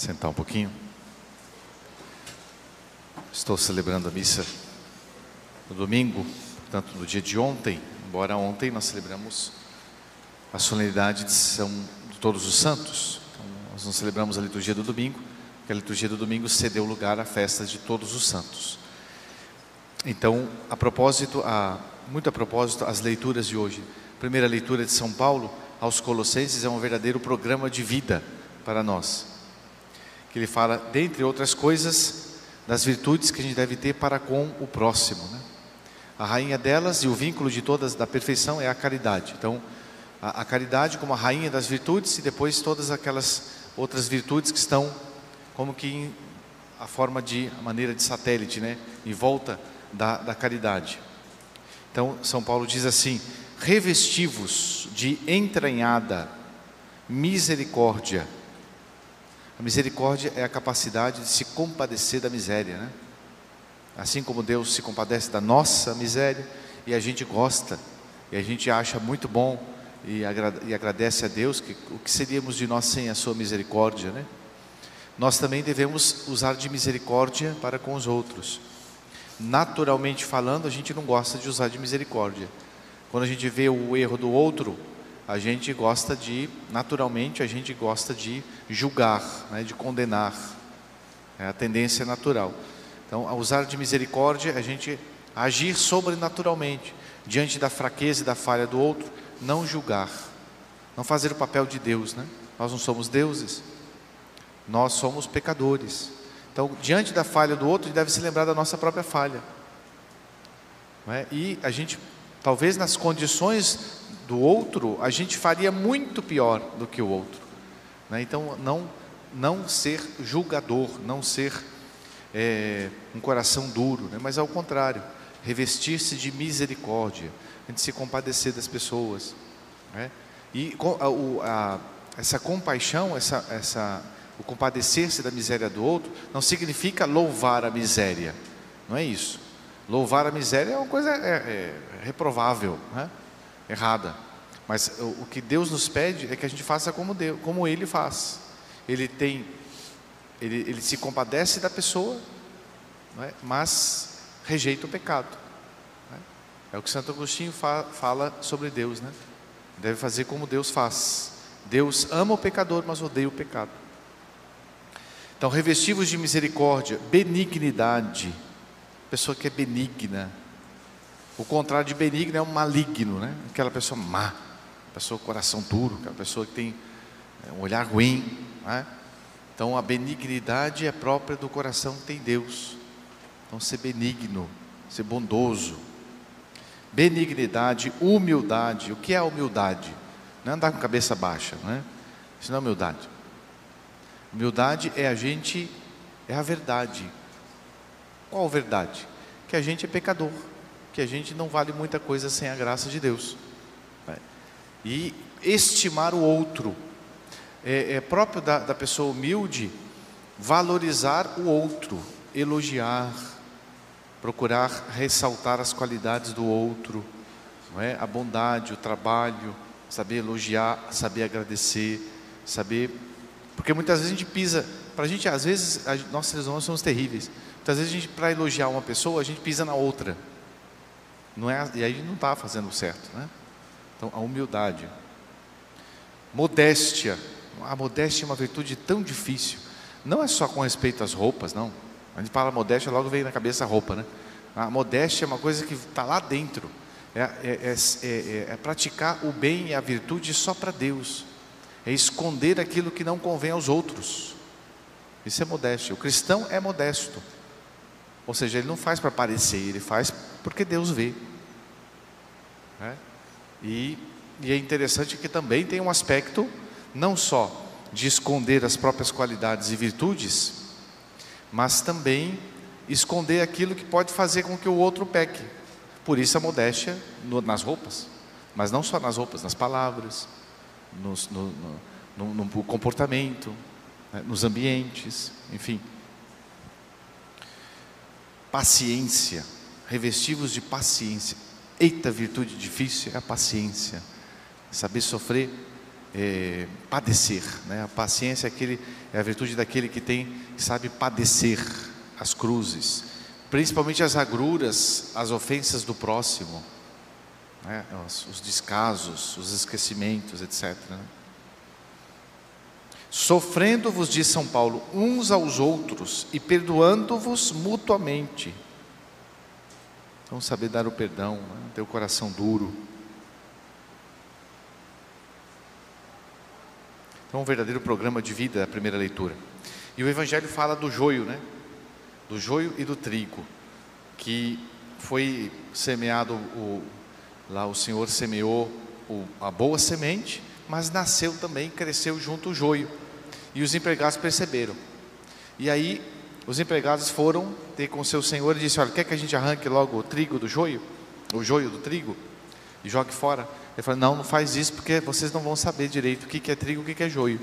sentar um pouquinho. Estou celebrando a missa no domingo, portanto, no dia de ontem, embora ontem nós celebramos a solenidade de São de Todos os Santos. Então, nós não celebramos a liturgia do domingo, porque a liturgia do domingo cedeu lugar à festa de Todos os Santos. Então, a propósito, a, muito a propósito, as leituras de hoje. A primeira leitura de São Paulo aos Colossenses é um verdadeiro programa de vida para nós que ele fala, dentre outras coisas, das virtudes que a gente deve ter para com o próximo. Né? A rainha delas e o vínculo de todas da perfeição é a caridade. Então, a, a caridade como a rainha das virtudes e depois todas aquelas outras virtudes que estão como que em a forma de a maneira de satélite, né, em volta da, da caridade. Então, São Paulo diz assim: revestivos de entranhada misericórdia a misericórdia é a capacidade de se compadecer da miséria, né? Assim como Deus se compadece da nossa miséria e a gente gosta e a gente acha muito bom e, agradece a Deus que o que seríamos de nós sem a sua misericórdia, né? Nós também devemos usar de misericórdia para com os outros. Naturalmente falando, a gente não gosta de usar de misericórdia. Quando a gente vê o erro do outro, a gente gosta de, naturalmente, a gente gosta de julgar, né, de condenar. É a tendência natural. Então, ao usar de misericórdia, a gente agir sobrenaturalmente, diante da fraqueza e da falha do outro, não julgar, não fazer o papel de Deus, né? Nós não somos deuses, nós somos pecadores. Então, diante da falha do outro, a deve se lembrar da nossa própria falha. É? E a gente, talvez nas condições do outro, a gente faria muito pior do que o outro. Né? Então, não, não ser julgador, não ser é, um coração duro, né? mas ao contrário, revestir-se de misericórdia, a gente se compadecer das pessoas. Né? E a, a, essa compaixão, essa, essa, o compadecer-se da miséria do outro, não significa louvar a miséria, não é isso. Louvar a miséria é uma coisa é, é, reprovável. Né? Errada. Mas o, que Deus nos pede é que a gente faça como, Deus, como Ele faz. Ele tem, ele, ele se compadece da pessoa, é? mas rejeita o pecado. É? é? o que Santo Agostinho fa, fala sobre Deus, né? Deve fazer como Deus faz. Deus ama o pecador, mas odeia o pecado. Então, revestivos de misericórdia, benignidade, pessoa que é benigna, o contrário de benigno é um maligno, né? Aquela pessoa má, pessoa com coração duro, aquela pessoa que tem é, um olhar ruim, né? Então a benignidade é própria do coração que tem Deus. Então ser benigno, ser bondoso. Benignidade, humildade. O que é humildade? Não é andar com cabeça baixa, né? Isso não é humildade. Humildade é a gente, é a verdade. Qual verdade? Que a gente é pecador que a gente não vale muita coisa sem a graça de Deus. Né? E estimar o outro. É, é próprio da, da pessoa humilde valorizar o outro, elogiar, procurar ressaltar as qualidades do outro, não é? a bondade, o trabalho, saber elogiar, saber agradecer, saber. Porque muitas vezes a gente pisa, para a gente, às vezes, a, nós seres humanos somos terríveis. Muitas vezes para elogiar uma pessoa, a gente pisa na outra. Não é, e aí não está fazendo certo. Né? Então, a humildade. Modéstia. A modéstia é uma virtude tão difícil. Não é só com respeito às roupas, não. A gente fala modéstia, logo vem na cabeça a roupa, né? A modéstia é uma coisa que está lá dentro. É, é, é, é, praticar o bem e a virtude só para Deus. É esconder aquilo que não convém aos outros. Isso é modéstia. O cristão é modesto. Ou seja, ele não faz para parecer, ele faz porque Deus vê. Né? E, e é interessante que também tem um aspecto não só de esconder as próprias qualidades e virtudes, mas também esconder aquilo que pode fazer com que o outro peque. Por isso a modéstia no, nas roupas, mas não só nas roupas, nas palavras, nos, no, no, no, comportamento, né, nos ambientes, enfim. Paciência, revestivos de paciência. Eita, virtude difícil é a paciência. Saber sofrer é, padecer. Né? A paciência é, aquele, é a virtude daquele que tem, que sabe padecer as cruzes, principalmente as agruras, as ofensas do próximo, né? os, os descasos, os esquecimentos, etc. Né? Sofrendo-vos, diz São Paulo, uns aos outros e perdoando-vos mutuamente. Então, saber dar o perdão, ter o coração duro. Então, um verdadeiro programa de vida, a primeira leitura. E o Evangelho fala do joio, né? Do joio e do trigo, que foi semeado, o, lá o Senhor semeou o, a boa semente, mas nasceu também, cresceu junto o joio. E os empregados perceberam. E aí, os empregados foram ter com seu senhor e disse: Olha, quer que a gente arranque logo o trigo do joio? O joio do trigo? E jogue fora? Ele falou: Não, não faz isso, porque vocês não vão saber direito o que é trigo e o que é joio.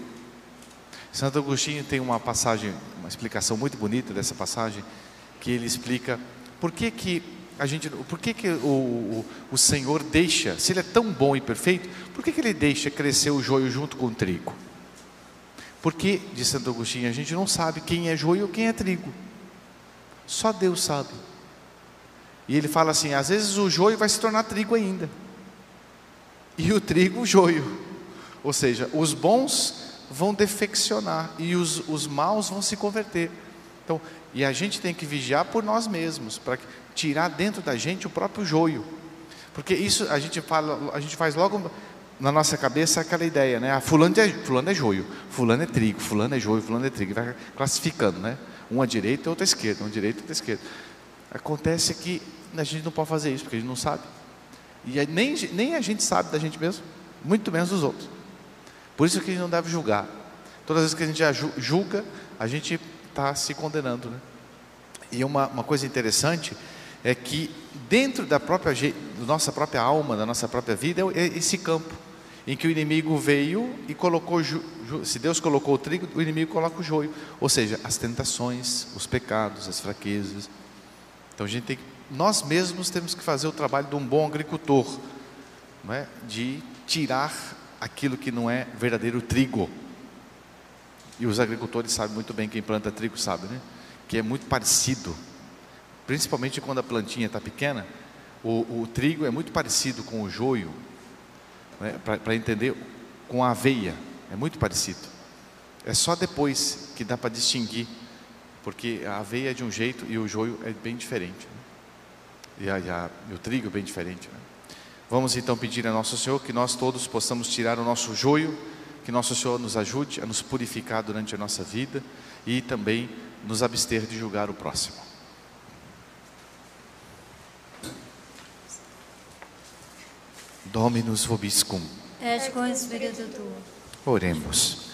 Santo Agostinho tem uma passagem, uma explicação muito bonita dessa passagem, que ele explica por que, que a gente, por que, que o, o, o Senhor deixa, se Ele é tão bom e perfeito, por que, que Ele deixa crescer o joio junto com o trigo? Porque, diz Santo Agostinho, a gente não sabe quem é joio ou quem é trigo. Só Deus sabe. E ele fala assim: às vezes o joio vai se tornar trigo ainda, e o trigo, o joio. Ou seja, os bons vão defeccionar e os, os maus vão se converter. Então, e a gente tem que vigiar por nós mesmos, para tirar dentro da gente o próprio joio. Porque isso a gente fala, a gente faz logo na nossa cabeça aquela ideia, né? Ah, fulano, é, fulano é joio, fulano é trigo, fulano é joio, fulano é trigo, vai classificando, né? Um à direita outro à esquerda, um à direita outro à esquerda. Acontece que a gente não pode fazer isso, porque a gente não sabe. E nem, nem a gente sabe da gente mesmo, muito menos dos outros. Por isso que a gente não deve julgar. Todas as vezes que a gente julga, a gente está se condenando. Né? E uma, uma coisa interessante é que dentro da própria da nossa própria alma, da nossa própria vida, é esse campo em que o inimigo veio e colocou, se Deus colocou o trigo, o inimigo coloca o joio, ou seja, as tentações, os pecados, as fraquezas. Então a gente tem, nós mesmos temos que fazer o trabalho de um bom agricultor, não é? de tirar aquilo que não é verdadeiro trigo. E os agricultores sabem muito bem, quem planta trigo sabe, né? Que é muito parecido, principalmente quando a plantinha está pequena, o, o trigo é muito parecido com o joio, né, para entender, com a aveia, é muito parecido. É só depois que dá para distinguir, porque a aveia é de um jeito e o joio é bem diferente. Né? E, a, e, a, e, o trigo é bem diferente. Né? Vamos então pedir a Nosso Senhor que nós todos possamos tirar o nosso joio, que Nosso Senhor nos ajude a nos purificar durante a nossa vida e também nos abster de julgar o próximo. Dominus vobiscum. Et com espírito tuo. Oremos.